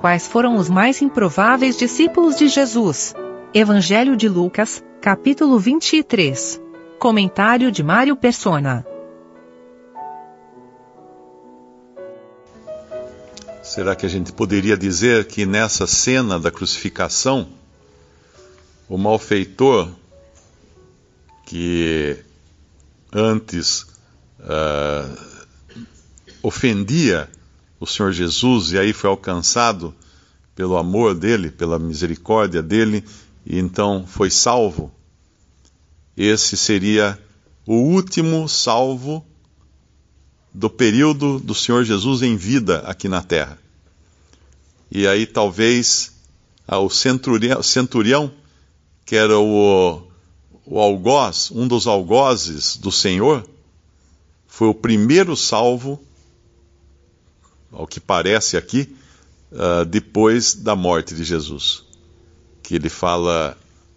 Quais foram os mais improváveis discípulos de Jesus? Evangelho de Lucas, capítulo 23. Comentário de Mário Persona. Será que a gente poderia dizer que nessa cena da crucificação, o malfeitor que antes uh, ofendia o Senhor Jesus e aí foi alcançado pelo amor dele, pela misericórdia dele, e então foi salvo, esse seria o último salvo do período do Senhor Jesus em vida aqui na terra. E aí talvez ah, o centurião, centurião que era o, o algoz, um dos algozes do Senhor, foi o primeiro salvo ao que parece aqui, uh, depois da morte de Jesus. Que ele fala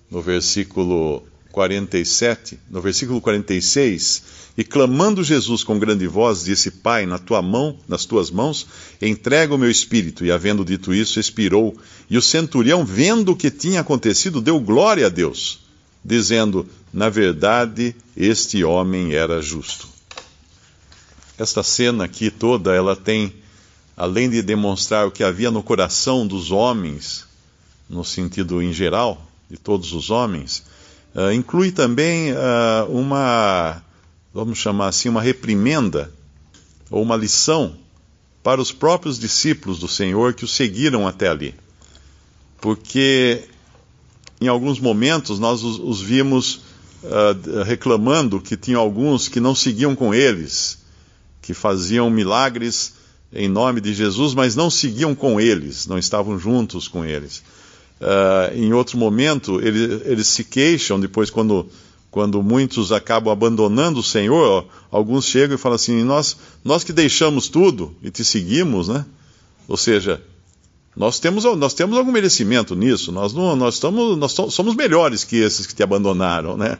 no versículo 47, no versículo 46, e clamando Jesus com grande voz, disse: Pai, na tua mão, nas tuas mãos, entrega o meu espírito. E havendo dito isso, expirou. E o centurião, vendo o que tinha acontecido, deu glória a Deus, dizendo: Na verdade, este homem era justo. Esta cena aqui toda, ela tem além de demonstrar o que havia no coração dos homens, no sentido em geral, de todos os homens, uh, inclui também uh, uma, vamos chamar assim, uma reprimenda ou uma lição para os próprios discípulos do Senhor que o seguiram até ali. Porque em alguns momentos nós os, os vimos uh, reclamando que tinha alguns que não seguiam com eles, que faziam milagres em nome de Jesus, mas não seguiam com eles, não estavam juntos com eles. Uh, em outro momento, ele, eles se queixam, depois, quando, quando muitos acabam abandonando o Senhor, alguns chegam e falam assim: nós, nós que deixamos tudo e te seguimos, né? Ou seja, nós temos, nós temos algum merecimento nisso, nós, não, nós, estamos, nós somos melhores que esses que te abandonaram, né?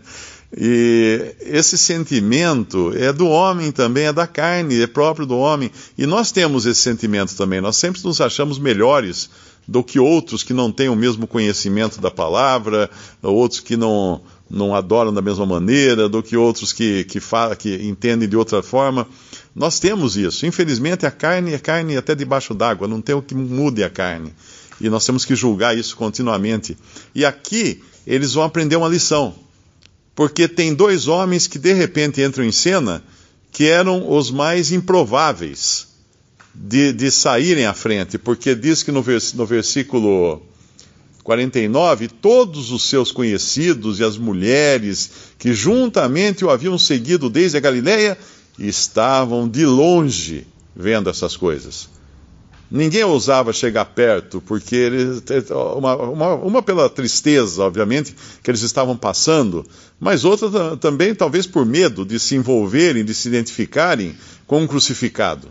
E esse sentimento é do homem também, é da carne, é próprio do homem. E nós temos esse sentimento também, nós sempre nos achamos melhores do que outros que não têm o mesmo conhecimento da palavra, outros que não, não adoram da mesma maneira, do que outros que, que, fala, que entendem de outra forma. Nós temos isso. Infelizmente, a carne é carne até debaixo d'água, não tem o que mude a carne. E nós temos que julgar isso continuamente. E aqui, eles vão aprender uma lição. Porque tem dois homens que de repente entram em cena que eram os mais improváveis de, de saírem à frente. Porque diz que no, vers, no versículo 49, todos os seus conhecidos e as mulheres que juntamente o haviam seguido desde a Galiléia estavam de longe vendo essas coisas. Ninguém ousava chegar perto, porque eles, uma, uma, uma, pela tristeza, obviamente, que eles estavam passando, mas outra também, talvez por medo de se envolverem, de se identificarem com um crucificado.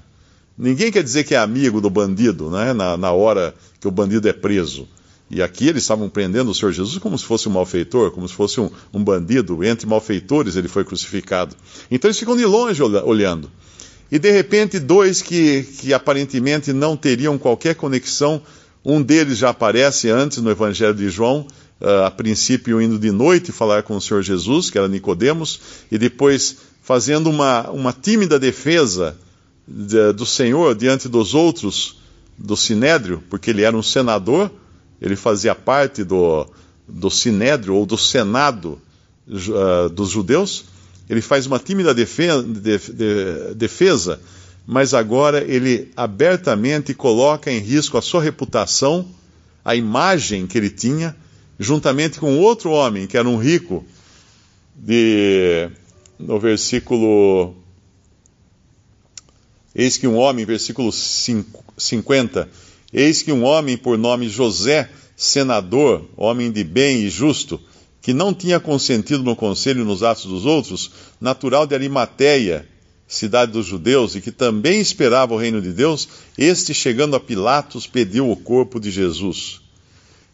Ninguém quer dizer que é amigo do bandido, né, na, na hora que o bandido é preso. E aqui eles estavam prendendo o Senhor Jesus como se fosse um malfeitor, como se fosse um, um bandido. Entre malfeitores ele foi crucificado. Então eles ficam de longe olhando. E de repente, dois que, que aparentemente não teriam qualquer conexão, um deles já aparece antes no Evangelho de João, uh, a princípio indo de noite falar com o Senhor Jesus, que era Nicodemos, e depois fazendo uma, uma tímida defesa de, do Senhor diante dos outros do Sinédrio, porque ele era um senador ele fazia parte do, do Sinédrio ou do Senado uh, dos judeus. Ele faz uma tímida defesa, mas agora ele abertamente coloca em risco a sua reputação, a imagem que ele tinha, juntamente com outro homem que era um rico, de, no versículo. Eis que um homem, versículo 50 Eis que um homem por nome José, senador, homem de bem e justo, que não tinha consentido no conselho e nos atos dos outros, natural de Arimateia, cidade dos judeus, e que também esperava o reino de Deus, este, chegando a Pilatos, pediu o corpo de Jesus.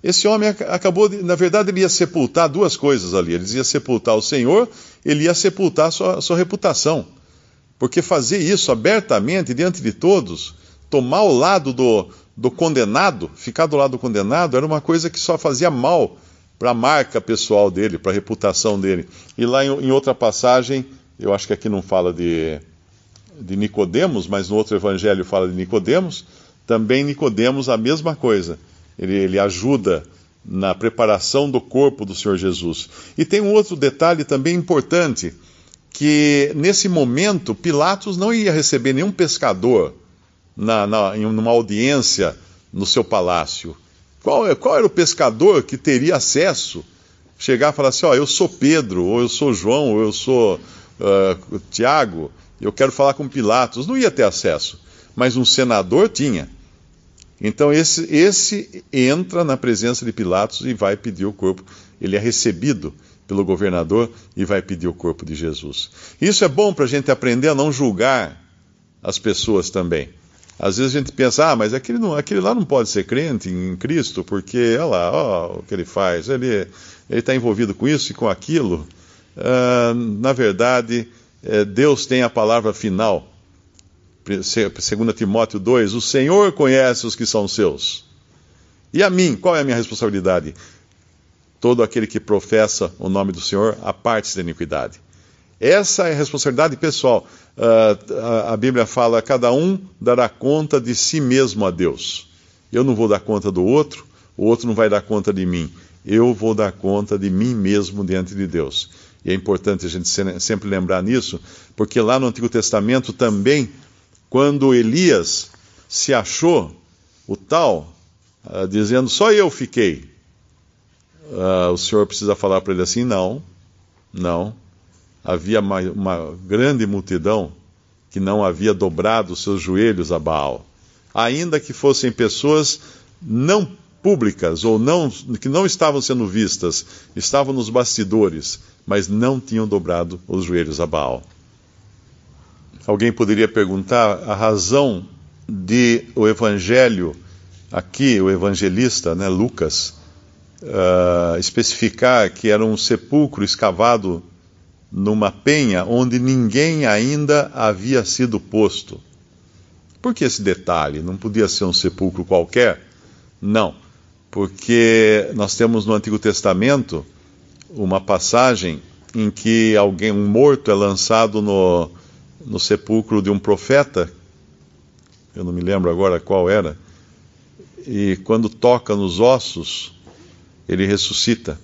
Esse homem acabou, de, na verdade, ele ia sepultar duas coisas ali. Ele ia sepultar o Senhor, ele ia sepultar a sua, a sua reputação. Porque fazer isso abertamente, diante de todos, tomar o lado do, do condenado, ficar do lado do condenado, era uma coisa que só fazia mal para a marca pessoal dele, para a reputação dele. E lá em, em, outra passagem, eu acho que aqui não fala de, de Nicodemos, mas no outro evangelho fala de Nicodemos, também Nicodemos a mesma coisa. Ele, ele ajuda na preparação do corpo do Senhor Jesus. E tem um outro detalhe também importante, que nesse momento Pilatos não ia receber nenhum pescador na, na, em uma audiência no seu palácio. Qual, qual era o pescador que teria acesso? Chegar e falar assim: Ó, eu sou Pedro, ou eu sou João, ou eu sou uh, Tiago, eu quero falar com Pilatos. Não ia ter acesso, mas um senador tinha. Então esse, esse entra na presença de Pilatos e vai pedir o corpo. Ele é recebido pelo governador e vai pedir o corpo de Jesus. Isso é bom para a gente aprender a não julgar as pessoas também. Às vezes a gente pensa, ah, mas aquele, não, aquele lá não pode ser crente em Cristo, porque, olha lá, ó, o que ele faz, ele está envolvido com isso e com aquilo. Uh, na verdade, é, Deus tem a palavra final. 2 Timóteo 2, o Senhor conhece os que são seus. E a mim, qual é a minha responsabilidade? Todo aquele que professa o nome do Senhor, aparte-se da iniquidade. Essa é a responsabilidade pessoal. Uh, a Bíblia fala: cada um dará conta de si mesmo a Deus. Eu não vou dar conta do outro, o outro não vai dar conta de mim. Eu vou dar conta de mim mesmo diante de Deus. E é importante a gente sempre lembrar nisso, porque lá no Antigo Testamento também quando Elias se achou o tal, uh, dizendo só eu fiquei, uh, o Senhor precisa falar para ele assim: não, não. Havia uma, uma grande multidão que não havia dobrado seus joelhos a Baal, ainda que fossem pessoas não públicas ou não que não estavam sendo vistas, estavam nos bastidores, mas não tinham dobrado os joelhos a Baal. Alguém poderia perguntar a razão de o evangelho, aqui, o evangelista, né, Lucas, uh, especificar que era um sepulcro escavado numa penha onde ninguém ainda havia sido posto. Por que esse detalhe? Não podia ser um sepulcro qualquer? Não, porque nós temos no Antigo Testamento uma passagem em que alguém, um morto, é lançado no, no sepulcro de um profeta, eu não me lembro agora qual era, e quando toca nos ossos, ele ressuscita.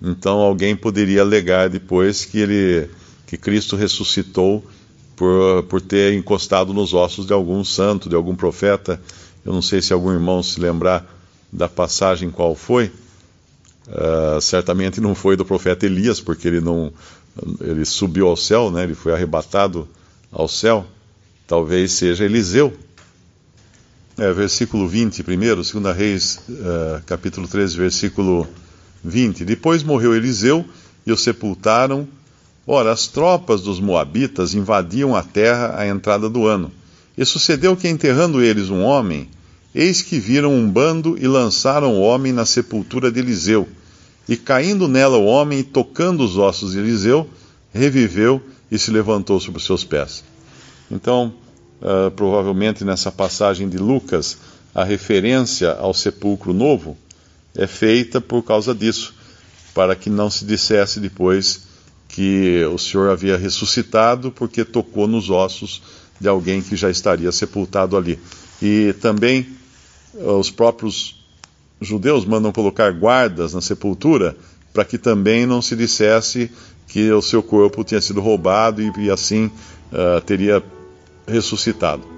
Então alguém poderia alegar depois que ele que Cristo ressuscitou por, por ter encostado nos ossos de algum santo, de algum profeta. Eu não sei se algum irmão se lembrar da passagem qual foi. Uh, certamente não foi do profeta Elias, porque ele não, ele subiu ao céu, né? ele foi arrebatado ao céu, talvez seja Eliseu. É, versículo 20, primeiro, 2 Reis, uh, capítulo 13, versículo 20. Depois morreu Eliseu e o sepultaram. Ora, as tropas dos Moabitas invadiam a terra à entrada do ano. E sucedeu que, enterrando eles um homem, eis que viram um bando e lançaram o homem na sepultura de Eliseu. E caindo nela o homem, e tocando os ossos de Eliseu, reviveu e se levantou sobre os seus pés. Então, uh, provavelmente nessa passagem de Lucas, a referência ao sepulcro novo é feita por causa disso, para que não se dissesse depois que o Senhor havia ressuscitado porque tocou nos ossos de alguém que já estaria sepultado ali. E também os próprios judeus mandam colocar guardas na sepultura para que também não se dissesse que o seu corpo tinha sido roubado e, e assim uh, teria ressuscitado.